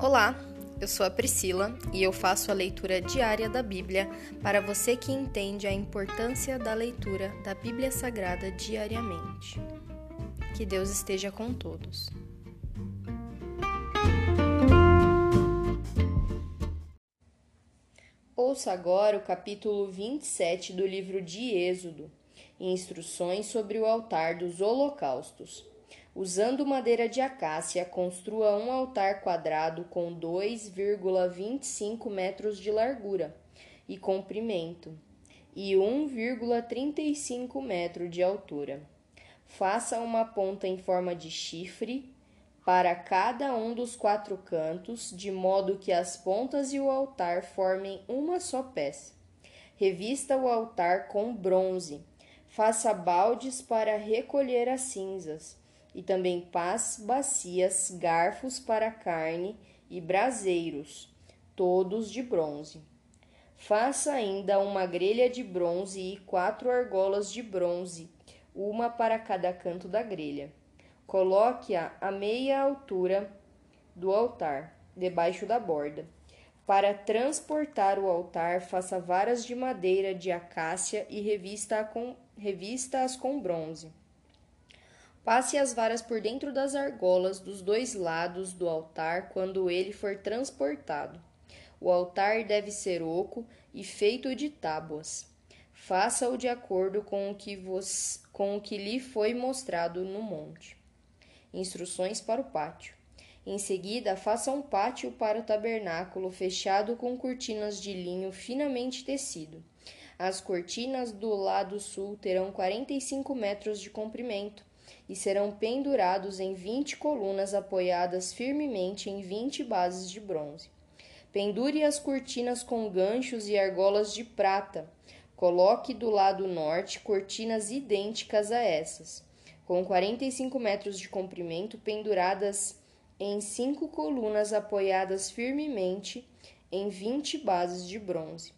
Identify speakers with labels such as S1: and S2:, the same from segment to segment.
S1: Olá, eu sou a Priscila e eu faço a leitura diária da Bíblia para você que entende a importância da leitura da Bíblia Sagrada diariamente. Que Deus esteja com todos. Ouça agora o capítulo 27 do livro de Êxodo, Instruções sobre o altar dos holocaustos. Usando madeira de acácia, construa um altar quadrado com 2,25 metros de largura e comprimento e 1,35 metro de altura. Faça uma ponta em forma de chifre para cada um dos quatro cantos, de modo que as pontas e o altar formem uma só peça. Revista o altar com bronze. Faça baldes para recolher as cinzas e também pás, bacias, garfos para carne e braseiros, todos de bronze. Faça ainda uma grelha de bronze e quatro argolas de bronze, uma para cada canto da grelha. Coloque-a à meia altura do altar, debaixo da borda. Para transportar o altar, faça varas de madeira de acácia e revista-as com, revista com bronze. Passe as varas por dentro das argolas dos dois lados do altar quando ele for transportado. O altar deve ser oco e feito de tábuas. Faça-o de acordo com o, que vos, com o que lhe foi mostrado no monte. Instruções para o pátio. Em seguida, faça um pátio para o tabernáculo fechado com cortinas de linho finamente tecido. As cortinas do lado sul terão 45 metros de comprimento e serão pendurados em vinte colunas apoiadas firmemente em vinte bases de bronze. Pendure as cortinas com ganchos e argolas de prata. Coloque do lado norte cortinas idênticas a essas, com 45 metros de comprimento, penduradas em cinco colunas apoiadas firmemente em 20 bases de bronze.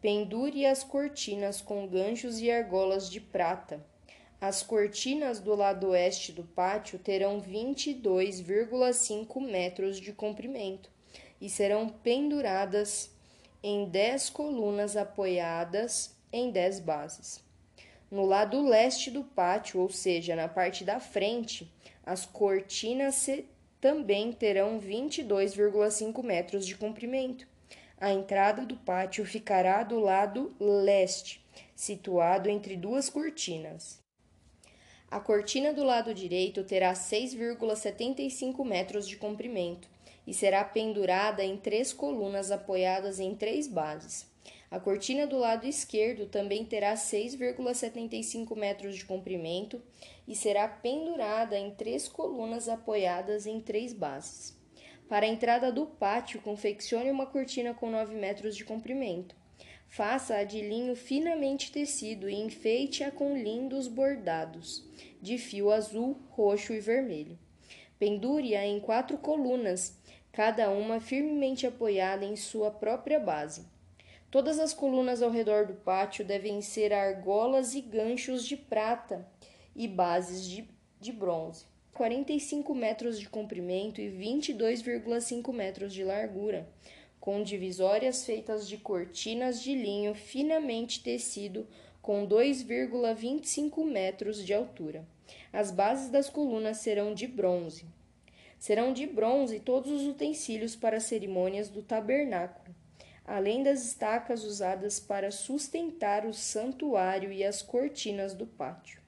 S1: Pendure as cortinas com ganchos e argolas de prata as cortinas do lado oeste do pátio terão 22,5 metros de comprimento e serão penduradas em 10 colunas apoiadas em 10 bases. No lado leste do pátio, ou seja, na parte da frente, as cortinas também terão 22,5 metros de comprimento. A entrada do pátio ficará do lado leste, situado entre duas cortinas. A cortina do lado direito terá 6,75 metros de comprimento e será pendurada em três colunas apoiadas em três bases. A cortina do lado esquerdo também terá 6,75 metros de comprimento e será pendurada em três colunas apoiadas em três bases. Para a entrada do pátio, confeccione uma cortina com 9 metros de comprimento. Faça-a de linho finamente tecido e enfeite-a com lindos bordados de fio azul, roxo e vermelho. Pendure-a em quatro colunas, cada uma firmemente apoiada em sua própria base. Todas as colunas ao redor do pátio devem ser argolas e ganchos de prata e bases de, de bronze. 45 metros de comprimento e 22,5 metros de largura com divisórias feitas de cortinas de linho finamente tecido com 2,25 metros de altura. As bases das colunas serão de bronze. Serão de bronze todos os utensílios para as cerimônias do tabernáculo, além das estacas usadas para sustentar o santuário e as cortinas do pátio.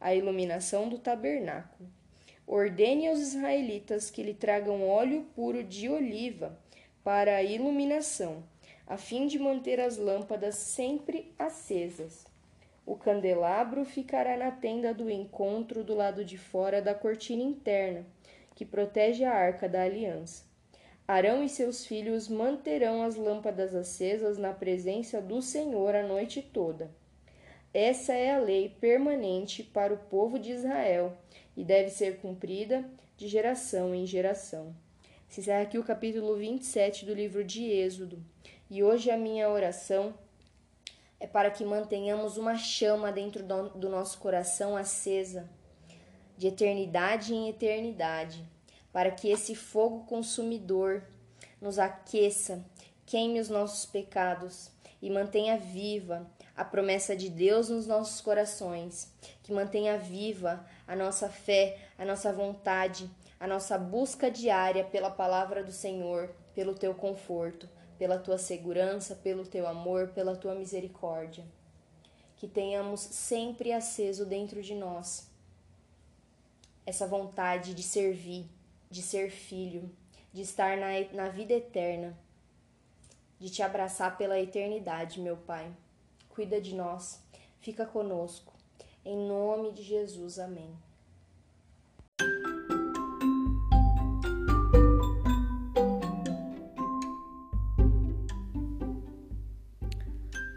S1: A iluminação do tabernáculo. Ordene aos israelitas que lhe tragam óleo puro de oliva para a iluminação, a fim de manter as lâmpadas sempre acesas. O candelabro ficará na tenda do encontro do lado de fora da cortina interna, que protege a arca da aliança. Arão e seus filhos manterão as lâmpadas acesas na presença do Senhor a noite toda. Essa é a lei permanente para o povo de Israel e deve ser cumprida de geração em geração. Se encerra aqui o capítulo 27 do livro de Êxodo. E hoje a minha oração é para que mantenhamos uma chama dentro do nosso coração acesa, de eternidade em eternidade, para que esse fogo consumidor nos aqueça, queime os nossos pecados e mantenha viva a promessa de Deus nos nossos corações, que mantenha viva a nossa fé, a nossa vontade, a nossa busca diária pela palavra do Senhor, pelo teu conforto, pela tua segurança, pelo teu amor, pela tua misericórdia. Que tenhamos sempre aceso dentro de nós essa vontade de servir, de ser filho, de estar na, na vida eterna, de te abraçar pela eternidade, meu Pai. Cuida de nós, fica conosco. Em nome de Jesus, amém.